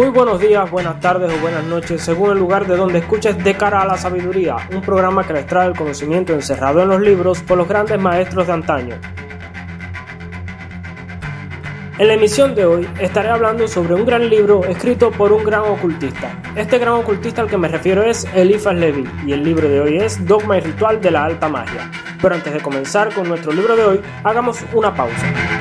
Muy buenos días, buenas tardes o buenas noches, según el lugar de donde escuches De cara a la sabiduría, un programa que les trae el conocimiento encerrado en los libros por los grandes maestros de antaño. En la emisión de hoy estaré hablando sobre un gran libro escrito por un gran ocultista. Este gran ocultista al que me refiero es Eliphas Levi y el libro de hoy es Dogma y Ritual de la Alta Magia. Pero antes de comenzar con nuestro libro de hoy, hagamos una pausa.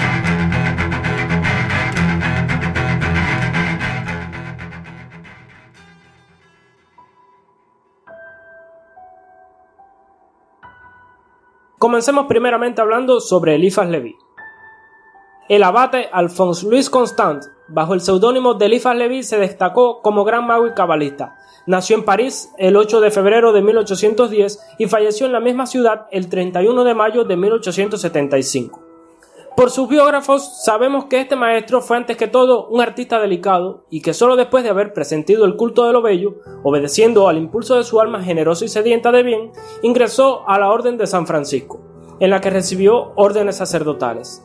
Comencemos primeramente hablando sobre Eliphas Levi. El abate Alphonse Louis Constant, bajo el seudónimo de Eliphas Levi, se destacó como gran mago y cabalista. Nació en París el 8 de febrero de 1810 y falleció en la misma ciudad el 31 de mayo de 1875. Por sus biógrafos sabemos que este maestro fue antes que todo un artista delicado y que solo después de haber presentido el culto de lo bello, obedeciendo al impulso de su alma generosa y sedienta de bien, ingresó a la Orden de San Francisco, en la que recibió órdenes sacerdotales.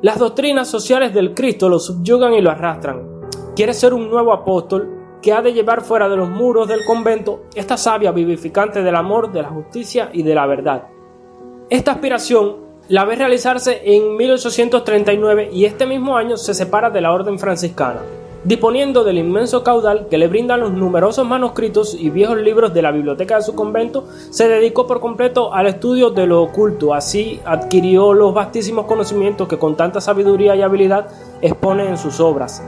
Las doctrinas sociales del Cristo lo subyugan y lo arrastran. Quiere ser un nuevo apóstol que ha de llevar fuera de los muros del convento esta savia vivificante del amor, de la justicia y de la verdad. Esta aspiración la ve realizarse en 1839 y este mismo año se separa de la orden franciscana. Disponiendo del inmenso caudal que le brindan los numerosos manuscritos y viejos libros de la biblioteca de su convento, se dedicó por completo al estudio de lo oculto. Así adquirió los vastísimos conocimientos que con tanta sabiduría y habilidad expone en sus obras.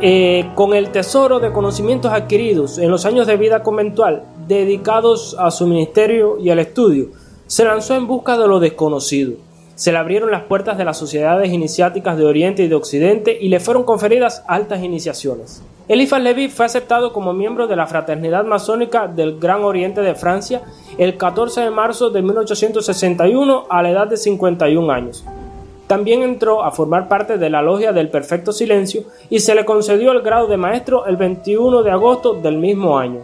Eh, con el tesoro de conocimientos adquiridos en los años de vida conventual dedicados a su ministerio y al estudio, se lanzó en busca de lo desconocido se le abrieron las puertas de las sociedades iniciáticas de Oriente y de Occidente y le fueron conferidas altas iniciaciones. Eliphas Levi fue aceptado como miembro de la Fraternidad Masónica del Gran Oriente de Francia el 14 de marzo de 1861 a la edad de 51 años. También entró a formar parte de la Logia del Perfecto Silencio y se le concedió el grado de maestro el 21 de agosto del mismo año.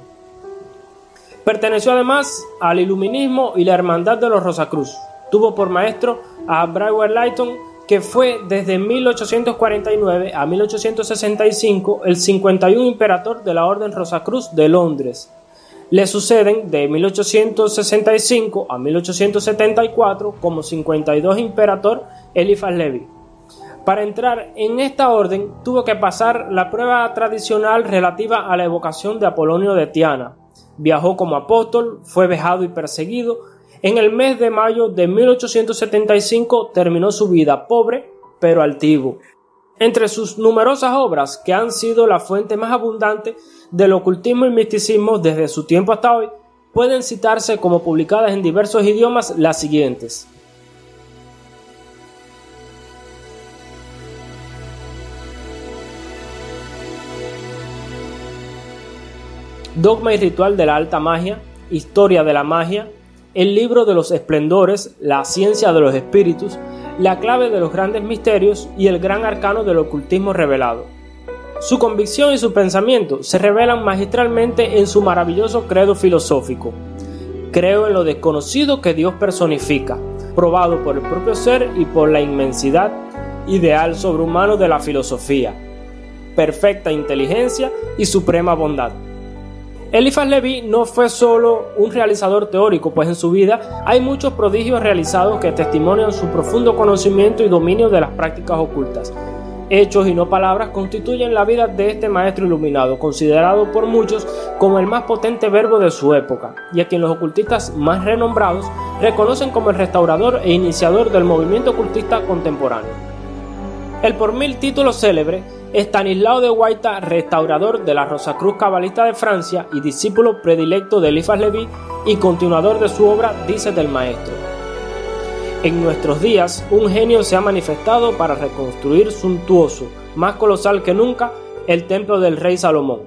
Perteneció además al Iluminismo y la Hermandad de los Rosacruz. Tuvo por maestro a Brewer Lighton, que fue desde 1849 a 1865 el 51 imperator de la Orden Rosacruz de Londres. Le suceden de 1865 a 1874 como 52 imperator Eliphas Levi. Para entrar en esta orden tuvo que pasar la prueba tradicional relativa a la evocación de Apolonio de Tiana. Viajó como apóstol, fue vejado y perseguido, en el mes de mayo de 1875 terminó su vida pobre pero altivo. Entre sus numerosas obras, que han sido la fuente más abundante del ocultismo y misticismo desde su tiempo hasta hoy, pueden citarse como publicadas en diversos idiomas las siguientes. Dogma y ritual de la alta magia, Historia de la magia, el libro de los esplendores, la ciencia de los espíritus, la clave de los grandes misterios y el gran arcano del ocultismo revelado. Su convicción y su pensamiento se revelan magistralmente en su maravilloso credo filosófico. Creo en lo desconocido que Dios personifica, probado por el propio ser y por la inmensidad ideal sobrehumano de la filosofía, perfecta inteligencia y suprema bondad. Eliphas Levi no fue solo un realizador teórico, pues en su vida hay muchos prodigios realizados que testimonian su profundo conocimiento y dominio de las prácticas ocultas. Hechos y no palabras constituyen la vida de este maestro iluminado, considerado por muchos como el más potente verbo de su época, y a quien los ocultistas más renombrados reconocen como el restaurador e iniciador del movimiento ocultista contemporáneo. El por mil título célebre Estanislao de Guaita, restaurador de la Rosacruz Cabalista de Francia y discípulo predilecto de Eliphas Levi y continuador de su obra, dice del maestro. En nuestros días, un genio se ha manifestado para reconstruir suntuoso, más colosal que nunca, el templo del rey Salomón.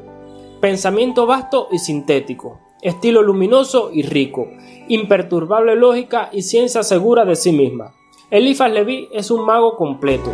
Pensamiento vasto y sintético, estilo luminoso y rico, imperturbable lógica y ciencia segura de sí misma. Eliphas Levi es un mago completo,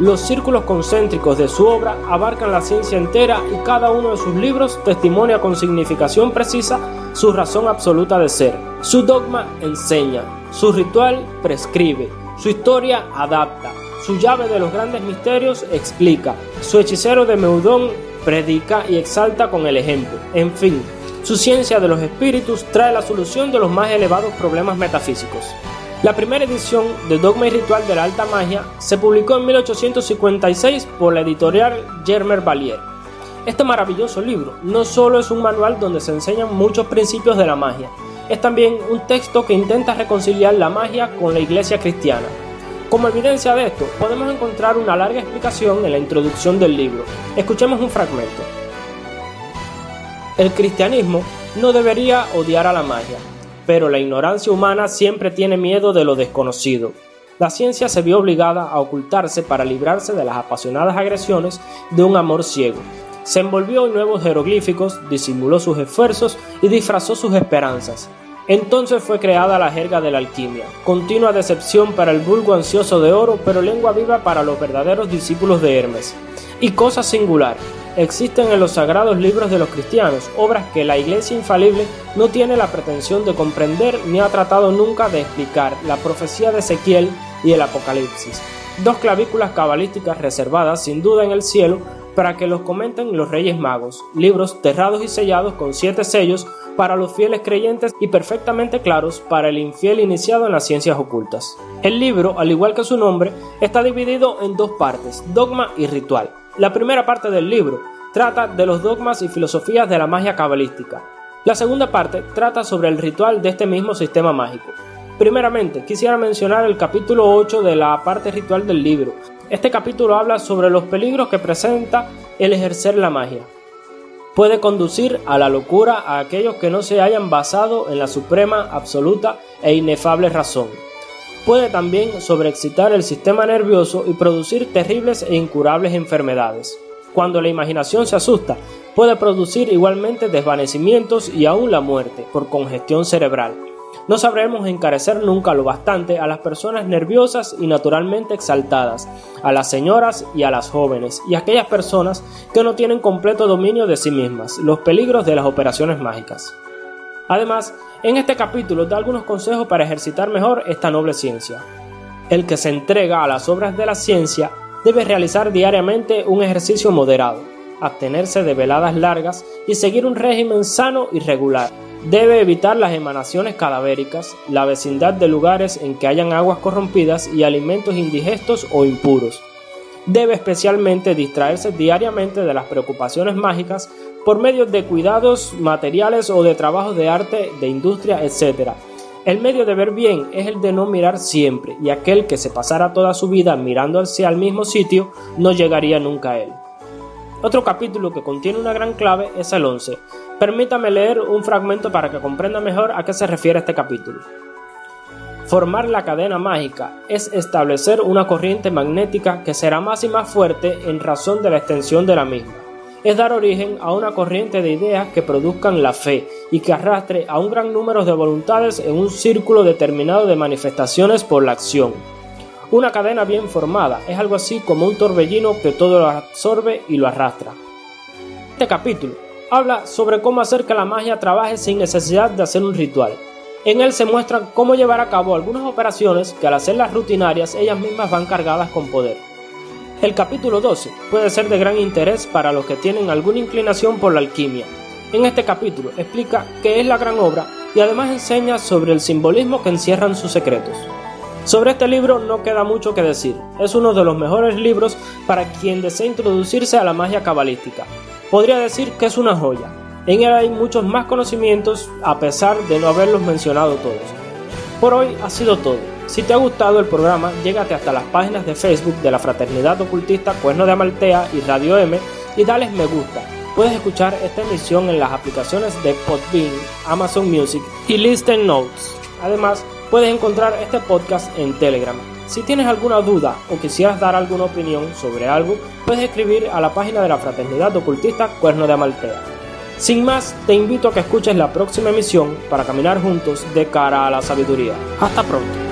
los círculos concéntricos de su obra abarcan la ciencia entera y cada uno de sus libros testimonia con significación precisa su razón absoluta de ser. Su dogma enseña, su ritual prescribe, su historia adapta, su llave de los grandes misterios explica, su hechicero de Meudón predica y exalta con el ejemplo. En fin, su ciencia de los espíritus trae la solución de los más elevados problemas metafísicos. La primera edición de Dogma y Ritual de la Alta Magia se publicó en 1856 por la editorial Germer Valier. Este maravilloso libro no solo es un manual donde se enseñan muchos principios de la magia, es también un texto que intenta reconciliar la magia con la iglesia cristiana. Como evidencia de esto, podemos encontrar una larga explicación en la introducción del libro. Escuchemos un fragmento. El cristianismo no debería odiar a la magia, pero la ignorancia humana siempre tiene miedo de lo desconocido. La ciencia se vio obligada a ocultarse para librarse de las apasionadas agresiones de un amor ciego. Se envolvió en nuevos jeroglíficos, disimuló sus esfuerzos y disfrazó sus esperanzas. Entonces fue creada la jerga de la alquimia, continua decepción para el vulgo ansioso de oro, pero lengua viva para los verdaderos discípulos de Hermes. Y cosa singular, existen en los sagrados libros de los cristianos obras que la Iglesia infalible no tiene la pretensión de comprender ni ha tratado nunca de explicar, la profecía de Ezequiel y el Apocalipsis, dos clavículas cabalísticas reservadas sin duda en el cielo para que los comenten los Reyes Magos, libros cerrados y sellados con siete sellos para los fieles creyentes y perfectamente claros para el infiel iniciado en las ciencias ocultas. El libro, al igual que su nombre, está dividido en dos partes, dogma y ritual. La primera parte del libro trata de los dogmas y filosofías de la magia cabalística. La segunda parte trata sobre el ritual de este mismo sistema mágico. Primeramente, quisiera mencionar el capítulo 8 de la parte ritual del libro. Este capítulo habla sobre los peligros que presenta el ejercer la magia. Puede conducir a la locura a aquellos que no se hayan basado en la suprema, absoluta e inefable razón. Puede también sobreexcitar el sistema nervioso y producir terribles e incurables enfermedades. Cuando la imaginación se asusta, puede producir igualmente desvanecimientos y aún la muerte por congestión cerebral. No sabremos encarecer nunca lo bastante a las personas nerviosas y naturalmente exaltadas, a las señoras y a las jóvenes, y a aquellas personas que no tienen completo dominio de sí mismas, los peligros de las operaciones mágicas. Además, en este capítulo da algunos consejos para ejercitar mejor esta noble ciencia. El que se entrega a las obras de la ciencia debe realizar diariamente un ejercicio moderado, abstenerse de veladas largas y seguir un régimen sano y regular Debe evitar las emanaciones cadavéricas, la vecindad de lugares en que hayan aguas corrompidas y alimentos indigestos o impuros. Debe especialmente distraerse diariamente de las preocupaciones mágicas por medio de cuidados materiales o de trabajos de arte, de industria, etc. El medio de ver bien es el de no mirar siempre, y aquel que se pasara toda su vida mirando hacia el mismo sitio no llegaría nunca a él. Otro capítulo que contiene una gran clave es el 11. Permítame leer un fragmento para que comprenda mejor a qué se refiere este capítulo. Formar la cadena mágica es establecer una corriente magnética que será más y más fuerte en razón de la extensión de la misma. Es dar origen a una corriente de ideas que produzcan la fe y que arrastre a un gran número de voluntades en un círculo determinado de manifestaciones por la acción. Una cadena bien formada es algo así como un torbellino que todo lo absorbe y lo arrastra. Este capítulo habla sobre cómo hacer que la magia trabaje sin necesidad de hacer un ritual. En él se muestra cómo llevar a cabo algunas operaciones que al hacerlas rutinarias ellas mismas van cargadas con poder. El capítulo 12 puede ser de gran interés para los que tienen alguna inclinación por la alquimia. En este capítulo explica qué es la gran obra y además enseña sobre el simbolismo que encierran sus secretos. Sobre este libro no queda mucho que decir, es uno de los mejores libros para quien desea introducirse a la magia cabalística. Podría decir que es una joya. En él hay muchos más conocimientos a pesar de no haberlos mencionado todos. Por hoy ha sido todo. Si te ha gustado el programa, llégate hasta las páginas de Facebook de la Fraternidad Ocultista Cuerno de Amaltea y Radio M y dales me gusta. Puedes escuchar esta emisión en las aplicaciones de Podbean, Amazon Music y Listen Notes. Además, Puedes encontrar este podcast en Telegram. Si tienes alguna duda o quisieras dar alguna opinión sobre algo, puedes escribir a la página de la Fraternidad Ocultista Cuerno de Amaltea. Sin más, te invito a que escuches la próxima emisión para caminar juntos de cara a la sabiduría. Hasta pronto.